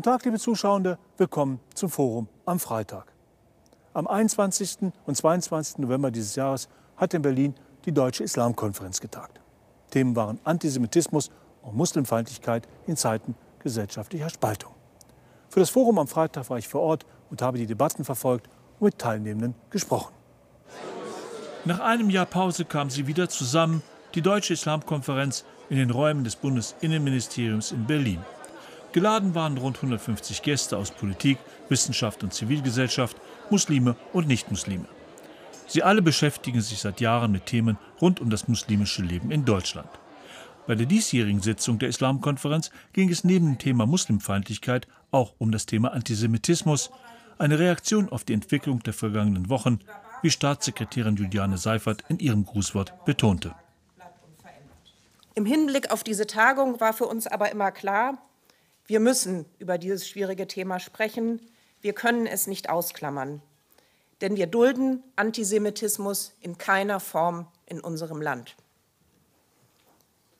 Guten Tag, liebe Zuschauende. Willkommen zum Forum am Freitag. Am 21. und 22. November dieses Jahres hat in Berlin die Deutsche Islamkonferenz getagt. Themen waren Antisemitismus und Muslimfeindlichkeit in Zeiten gesellschaftlicher Spaltung. Für das Forum am Freitag war ich vor Ort und habe die Debatten verfolgt und mit Teilnehmenden gesprochen. Nach einem Jahr Pause kam sie wieder zusammen, die Deutsche Islamkonferenz, in den Räumen des Bundesinnenministeriums in Berlin. Geladen waren rund 150 Gäste aus Politik, Wissenschaft und Zivilgesellschaft, Muslime und Nichtmuslime. Sie alle beschäftigen sich seit Jahren mit Themen rund um das muslimische Leben in Deutschland. Bei der diesjährigen Sitzung der Islamkonferenz ging es neben dem Thema Muslimfeindlichkeit auch um das Thema Antisemitismus, eine Reaktion auf die Entwicklung der vergangenen Wochen, wie Staatssekretärin Juliane Seifert in ihrem Grußwort betonte. Im Hinblick auf diese Tagung war für uns aber immer klar, wir müssen über dieses schwierige Thema sprechen. Wir können es nicht ausklammern. Denn wir dulden Antisemitismus in keiner Form in unserem Land.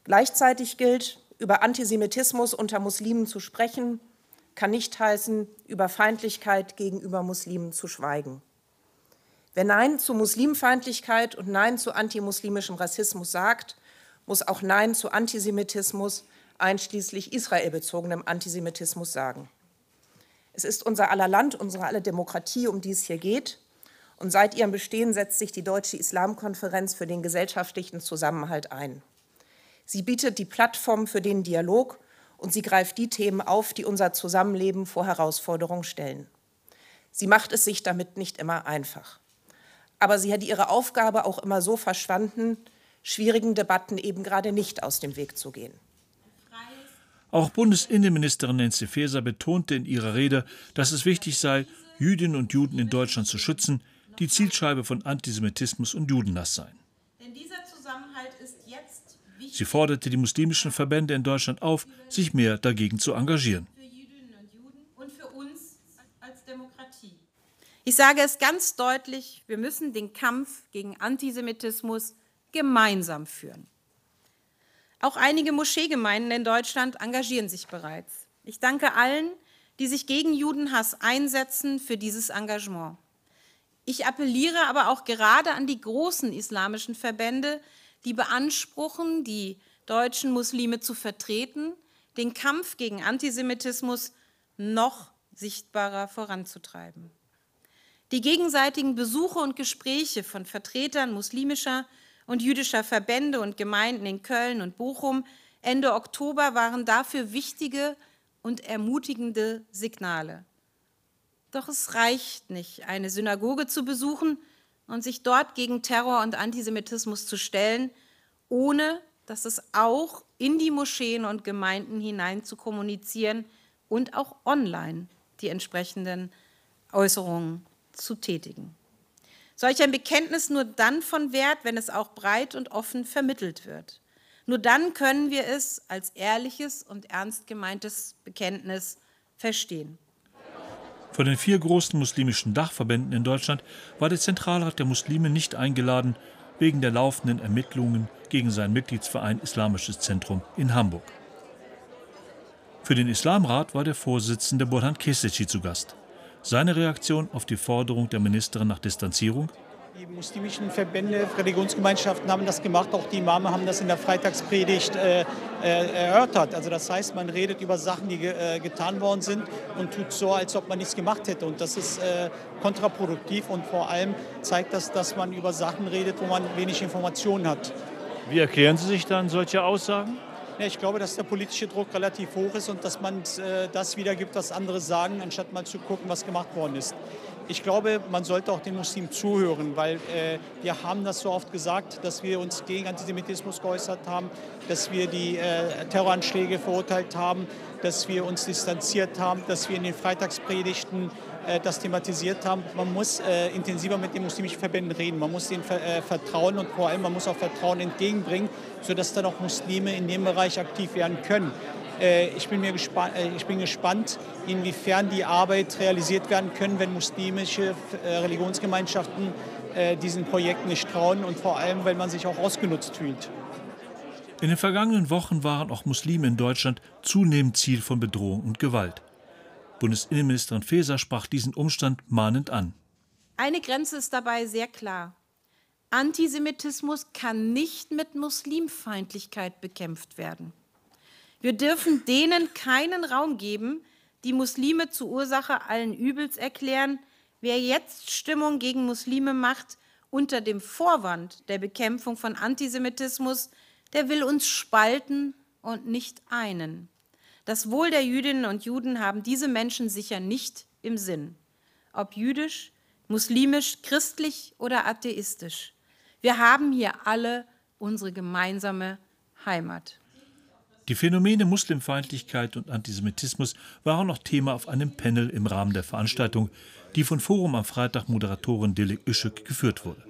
Gleichzeitig gilt, über Antisemitismus unter Muslimen zu sprechen, kann nicht heißen, über Feindlichkeit gegenüber Muslimen zu schweigen. Wer Nein zu Muslimfeindlichkeit und Nein zu antimuslimischem Rassismus sagt, muss auch Nein zu Antisemitismus einschließlich israelbezogenem Antisemitismus sagen. Es ist unser aller Land, unsere aller Demokratie, um die es hier geht. Und seit ihrem Bestehen setzt sich die Deutsche Islamkonferenz für den gesellschaftlichen Zusammenhalt ein. Sie bietet die Plattform für den Dialog und sie greift die Themen auf, die unser Zusammenleben vor Herausforderungen stellen. Sie macht es sich damit nicht immer einfach. Aber sie hat ihre Aufgabe auch immer so verstanden, schwierigen Debatten eben gerade nicht aus dem Weg zu gehen. Auch Bundesinnenministerin Nancy Faeser betonte in ihrer Rede, dass es wichtig sei, Jüdinnen und Juden in Deutschland zu schützen, die Zielscheibe von Antisemitismus und Judenhass seien. Sie forderte die muslimischen Verbände in Deutschland auf, sich mehr dagegen zu engagieren. Ich sage es ganz deutlich, wir müssen den Kampf gegen Antisemitismus gemeinsam führen. Auch einige Moscheegemeinden in Deutschland engagieren sich bereits. Ich danke allen, die sich gegen Judenhass einsetzen, für dieses Engagement. Ich appelliere aber auch gerade an die großen islamischen Verbände, die beanspruchen, die deutschen Muslime zu vertreten, den Kampf gegen Antisemitismus noch sichtbarer voranzutreiben. Die gegenseitigen Besuche und Gespräche von Vertretern muslimischer und jüdischer Verbände und Gemeinden in Köln und Bochum Ende Oktober waren dafür wichtige und ermutigende Signale. Doch es reicht nicht, eine Synagoge zu besuchen und sich dort gegen Terror und Antisemitismus zu stellen, ohne dass es auch in die Moscheen und Gemeinden hinein zu kommunizieren und auch online die entsprechenden Äußerungen zu tätigen. Solch ein Bekenntnis nur dann von Wert, wenn es auch breit und offen vermittelt wird. Nur dann können wir es als ehrliches und ernst gemeintes Bekenntnis verstehen. Von den vier großen muslimischen Dachverbänden in Deutschland war der Zentralrat der Muslime nicht eingeladen, wegen der laufenden Ermittlungen gegen seinen Mitgliedsverein Islamisches Zentrum in Hamburg. Für den Islamrat war der Vorsitzende Burhan Keseci zu Gast. Seine Reaktion auf die Forderung der Ministerin nach Distanzierung? Die muslimischen Verbände, Religionsgemeinschaften haben das gemacht, auch die Imame haben das in der Freitagspredigt äh, äh, erörtert. Also das heißt, man redet über Sachen, die äh, getan worden sind und tut so, als ob man nichts gemacht hätte. Und das ist äh, kontraproduktiv und vor allem zeigt das, dass man über Sachen redet, wo man wenig Informationen hat. Wie erklären Sie sich dann solche Aussagen? Ich glaube, dass der politische Druck relativ hoch ist und dass man äh, das wiedergibt, was andere sagen, anstatt mal zu gucken, was gemacht worden ist. Ich glaube, man sollte auch den Muslimen zuhören, weil äh, wir haben das so oft gesagt, dass wir uns gegen Antisemitismus geäußert haben, dass wir die äh, Terroranschläge verurteilt haben, dass wir uns distanziert haben, dass wir in den Freitagspredigten äh, das thematisiert haben. Man muss äh, intensiver mit den muslimischen Verbänden reden. Man muss ihnen äh, vertrauen und vor allem man muss auch Vertrauen entgegenbringen, sodass dann auch Muslime in dem Bereich aktiv werden können. Ich bin, mir gespannt, ich bin gespannt, inwiefern die Arbeit realisiert werden können, wenn muslimische Religionsgemeinschaften diesen Projekten nicht trauen und vor allem, weil man sich auch ausgenutzt fühlt. In den vergangenen Wochen waren auch Muslime in Deutschland zunehmend Ziel von Bedrohung und Gewalt. Bundesinnenministerin Faeser sprach diesen Umstand mahnend an. Eine Grenze ist dabei sehr klar. Antisemitismus kann nicht mit Muslimfeindlichkeit bekämpft werden. Wir dürfen denen keinen Raum geben, die Muslime zur Ursache allen Übels erklären. Wer jetzt Stimmung gegen Muslime macht, unter dem Vorwand der Bekämpfung von Antisemitismus, der will uns spalten und nicht einen. Das Wohl der Jüdinnen und Juden haben diese Menschen sicher nicht im Sinn. Ob jüdisch, muslimisch, christlich oder atheistisch. Wir haben hier alle unsere gemeinsame Heimat. Die Phänomene Muslimfeindlichkeit und Antisemitismus waren noch Thema auf einem Panel im Rahmen der Veranstaltung, die von Forum am Freitag Moderatorin Dilek Işık geführt wurde.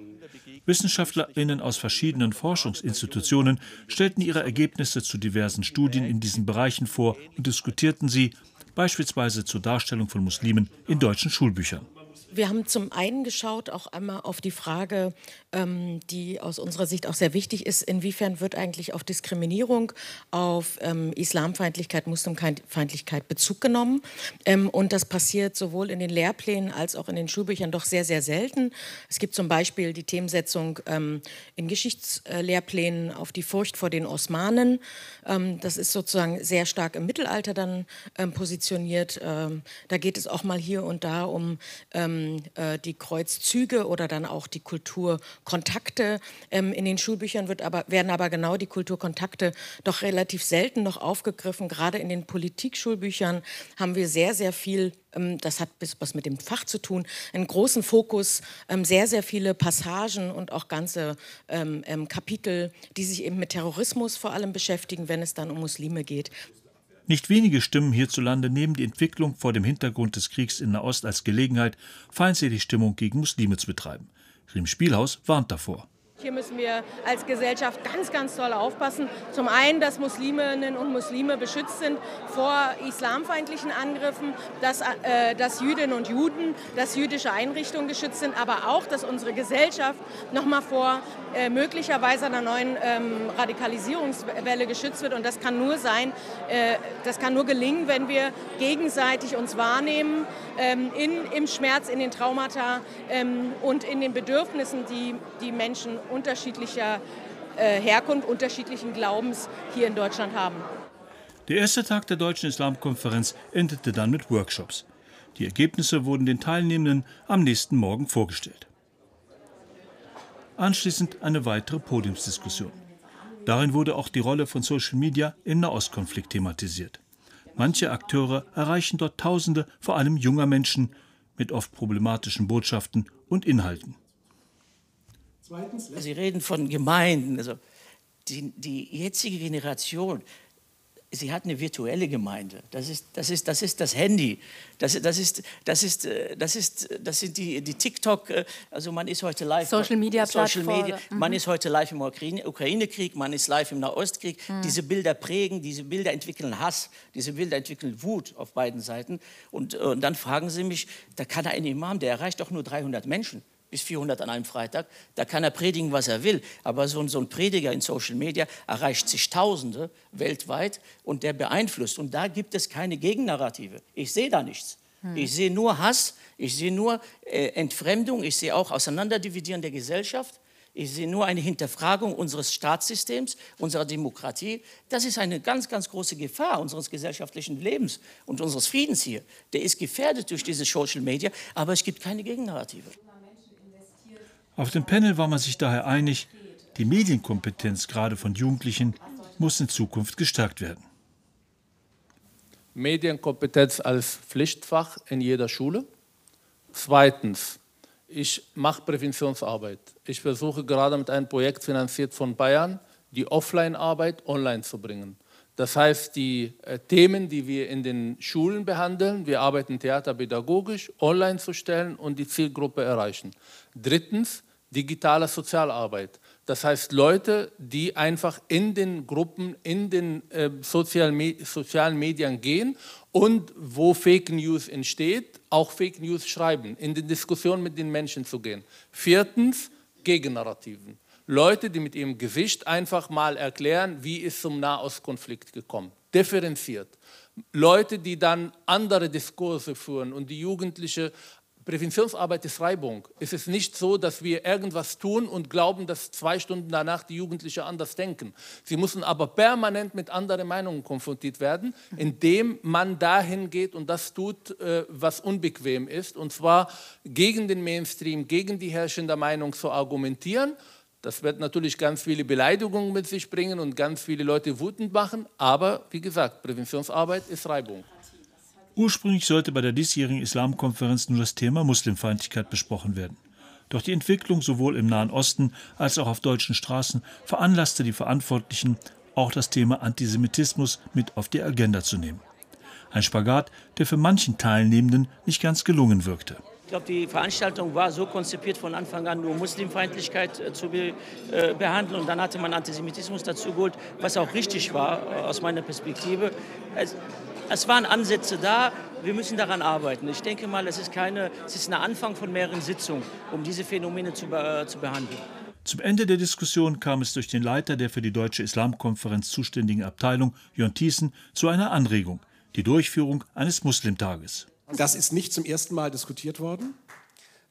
WissenschaftlerInnen aus verschiedenen Forschungsinstitutionen stellten ihre Ergebnisse zu diversen Studien in diesen Bereichen vor und diskutierten sie, beispielsweise zur Darstellung von Muslimen in deutschen Schulbüchern. Wir haben zum einen geschaut auch einmal auf die Frage, ähm, die aus unserer Sicht auch sehr wichtig ist, inwiefern wird eigentlich auf Diskriminierung, auf ähm, Islamfeindlichkeit, Muslimfeindlichkeit Bezug genommen. Ähm, und das passiert sowohl in den Lehrplänen als auch in den Schulbüchern doch sehr, sehr selten. Es gibt zum Beispiel die Themensetzung ähm, in Geschichtslehrplänen auf die Furcht vor den Osmanen. Ähm, das ist sozusagen sehr stark im Mittelalter dann ähm, positioniert. da geht es auch mal hier und da um ähm, äh, die Kreuzzüge oder dann auch die Kulturkontakte. Ähm, in den Schulbüchern wird aber, werden aber genau die Kulturkontakte doch relativ selten noch aufgegriffen. Gerade in den Politikschulbüchern haben wir sehr, sehr viel ähm, das hat was mit dem Fach zu tun, einen großen Fokus, ähm, sehr, sehr viele Passagen und auch ganze ähm, Kapitel, die sich eben mit Terrorismus vor allem beschäftigen, wenn es dann um Muslime geht. Nicht wenige Stimmen hierzulande nehmen die Entwicklung vor dem Hintergrund des Kriegs in Nahost als Gelegenheit, feindselige Stimmung gegen Muslime zu betreiben. Riem Spielhaus warnt davor. Hier müssen wir als Gesellschaft ganz, ganz toll aufpassen. Zum einen, dass Musliminnen und Muslime beschützt sind vor islamfeindlichen Angriffen, dass, äh, dass Jüdinnen und Juden, dass jüdische Einrichtungen geschützt sind, aber auch, dass unsere Gesellschaft nochmal vor äh, möglicherweise einer neuen ähm, Radikalisierungswelle geschützt wird. Und das kann nur sein, äh, das kann nur gelingen, wenn wir gegenseitig uns wahrnehmen ähm, in, im Schmerz, in den Traumata ähm, und in den Bedürfnissen, die die Menschen unterschiedlicher äh, Herkunft, unterschiedlichen Glaubens hier in Deutschland haben. Der erste Tag der Deutschen Islamkonferenz endete dann mit Workshops. Die Ergebnisse wurden den Teilnehmenden am nächsten Morgen vorgestellt. Anschließend eine weitere Podiumsdiskussion. Darin wurde auch die Rolle von Social Media im Nahostkonflikt thematisiert. Manche Akteure erreichen dort Tausende, vor allem junger Menschen, mit oft problematischen Botschaften und Inhalten. Sie reden von Gemeinden. Also die, die jetzige Generation sie hat eine virtuelle Gemeinde. Das ist das, ist, das, ist das Handy. Das, das, ist, das, ist, das, ist, das sind die, die TikTok, äh, also man ist heute live. Social Media Social Media. Mhm. Man ist heute live im Ukraine-Krieg, man ist live im Nahostkrieg. Mhm. Diese Bilder prägen, diese Bilder entwickeln Hass, diese Bilder entwickeln Wut auf beiden Seiten. Und, und dann fragen sie mich, da kann ein Imam, der erreicht doch nur 300 Menschen bis 400 an einem Freitag. Da kann er predigen, was er will. Aber so, so ein Prediger in Social Media erreicht zigtausende weltweit und der beeinflusst. Und da gibt es keine Gegennarrative. Ich sehe da nichts. Hm. Ich sehe nur Hass, ich sehe nur äh, Entfremdung, ich sehe auch Auseinanderdividieren der Gesellschaft. Ich sehe nur eine Hinterfragung unseres Staatssystems, unserer Demokratie. Das ist eine ganz, ganz große Gefahr unseres gesellschaftlichen Lebens und unseres Friedens hier. Der ist gefährdet durch diese Social Media, aber es gibt keine Gegennarrative. Auf dem Panel war man sich daher einig, die Medienkompetenz gerade von Jugendlichen muss in Zukunft gestärkt werden. Medienkompetenz als Pflichtfach in jeder Schule. Zweitens, ich mache Präventionsarbeit. Ich versuche gerade mit einem Projekt finanziert von Bayern, die Offline-Arbeit online zu bringen. Das heißt, die äh, Themen, die wir in den Schulen behandeln, wir arbeiten theaterpädagogisch, online zu stellen und die Zielgruppe erreichen. Drittens, digitale Sozialarbeit. Das heißt, Leute, die einfach in den Gruppen, in den äh, sozialen, sozialen Medien gehen und wo Fake News entsteht, auch Fake News schreiben, in die Diskussion mit den Menschen zu gehen. Viertens, Gegennarrativen. Leute, die mit ihrem Gesicht einfach mal erklären, wie ist zum Nahostkonflikt gekommen. Differenziert. Leute, die dann andere Diskurse führen und die Jugendliche Präventionsarbeit ist Reibung. Es ist nicht so, dass wir irgendwas tun und glauben, dass zwei Stunden danach die Jugendlichen anders denken. Sie müssen aber permanent mit anderen Meinungen konfrontiert werden, indem man dahin geht und das tut, äh, was unbequem ist, und zwar gegen den Mainstream, gegen die herrschende Meinung zu argumentieren das wird natürlich ganz viele Beleidigungen mit sich bringen und ganz viele Leute wütend machen. Aber wie gesagt, Präventionsarbeit ist Reibung. Ursprünglich sollte bei der diesjährigen Islamkonferenz nur das Thema Muslimfeindlichkeit besprochen werden. Doch die Entwicklung sowohl im Nahen Osten als auch auf deutschen Straßen veranlasste die Verantwortlichen, auch das Thema Antisemitismus mit auf die Agenda zu nehmen. Ein Spagat, der für manchen Teilnehmenden nicht ganz gelungen wirkte. Ich glaube, die Veranstaltung war so konzipiert von Anfang an, nur Muslimfeindlichkeit äh, zu be, äh, behandeln. Und dann hatte man Antisemitismus dazu geholt, was auch richtig war äh, aus meiner Perspektive. Es, es, waren Ansätze da, wir müssen daran arbeiten. Ich denke mal, es ist, keine, es ist ein Anfang von mehreren Sitzungen, um diese Phänomene zu, äh, zu behandeln. Zum Ende der Diskussion kam es durch den Leiter der für die Deutsche Islamkonferenz zuständigen Abteilung, Jörn Thiessen, zu einer Anregung, die Durchführung eines Muslimtages. Das ist nicht zum ersten Mal diskutiert worden.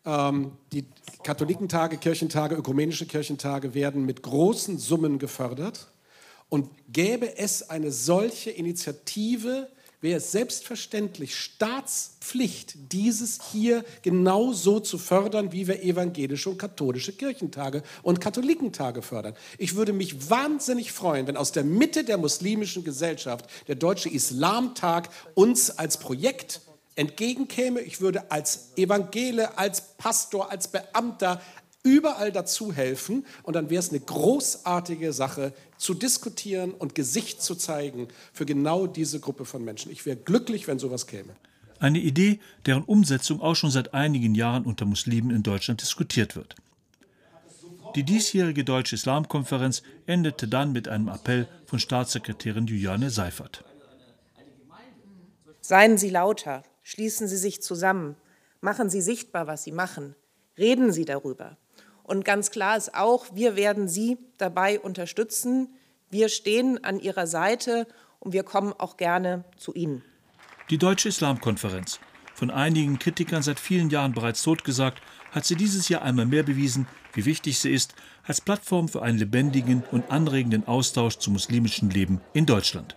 Ähm, die Katholikentage, Kirchentage, ökumenische Kirchentage werden mit großen Summen gefördert. Und gäbe es eine solche Initiative, wäre es selbstverständlich Staatspflicht, dieses hier genauso zu fördern, wie wir evangelische und katholische Kirchentage und Katholikentage fördern. Ich würde mich wahnsinnig freuen, wenn aus der Mitte der muslimischen Gesellschaft der Deutsche Islamtag uns als Projekt entgegenkäme. Ich würde als Evangele, als Pastor, als Beamter überall dazu helfen und dann wäre es eine großartige Sache zu diskutieren und Gesicht zu zeigen für genau diese Gruppe von Menschen. Ich wäre glücklich, wenn sowas käme. Eine Idee, deren Umsetzung auch schon seit einigen Jahren unter Muslimen in Deutschland diskutiert wird. Die diesjährige Deutsche Islamkonferenz endete dann mit einem Appell von Staatssekretärin Juliane Seifert. Seien Sie lauter, Schließen Sie sich zusammen. Machen Sie sichtbar, was Sie machen. Reden Sie darüber. Und ganz klar ist auch, wir werden Sie dabei unterstützen. Wir stehen an Ihrer Seite und wir kommen auch gerne zu Ihnen. Die Deutsche Islamkonferenz, von einigen Kritikern seit vielen Jahren bereits totgesagt, hat sie dieses Jahr einmal mehr bewiesen, wie wichtig sie ist als Plattform für einen lebendigen und anregenden Austausch zum muslimischen Leben in Deutschland.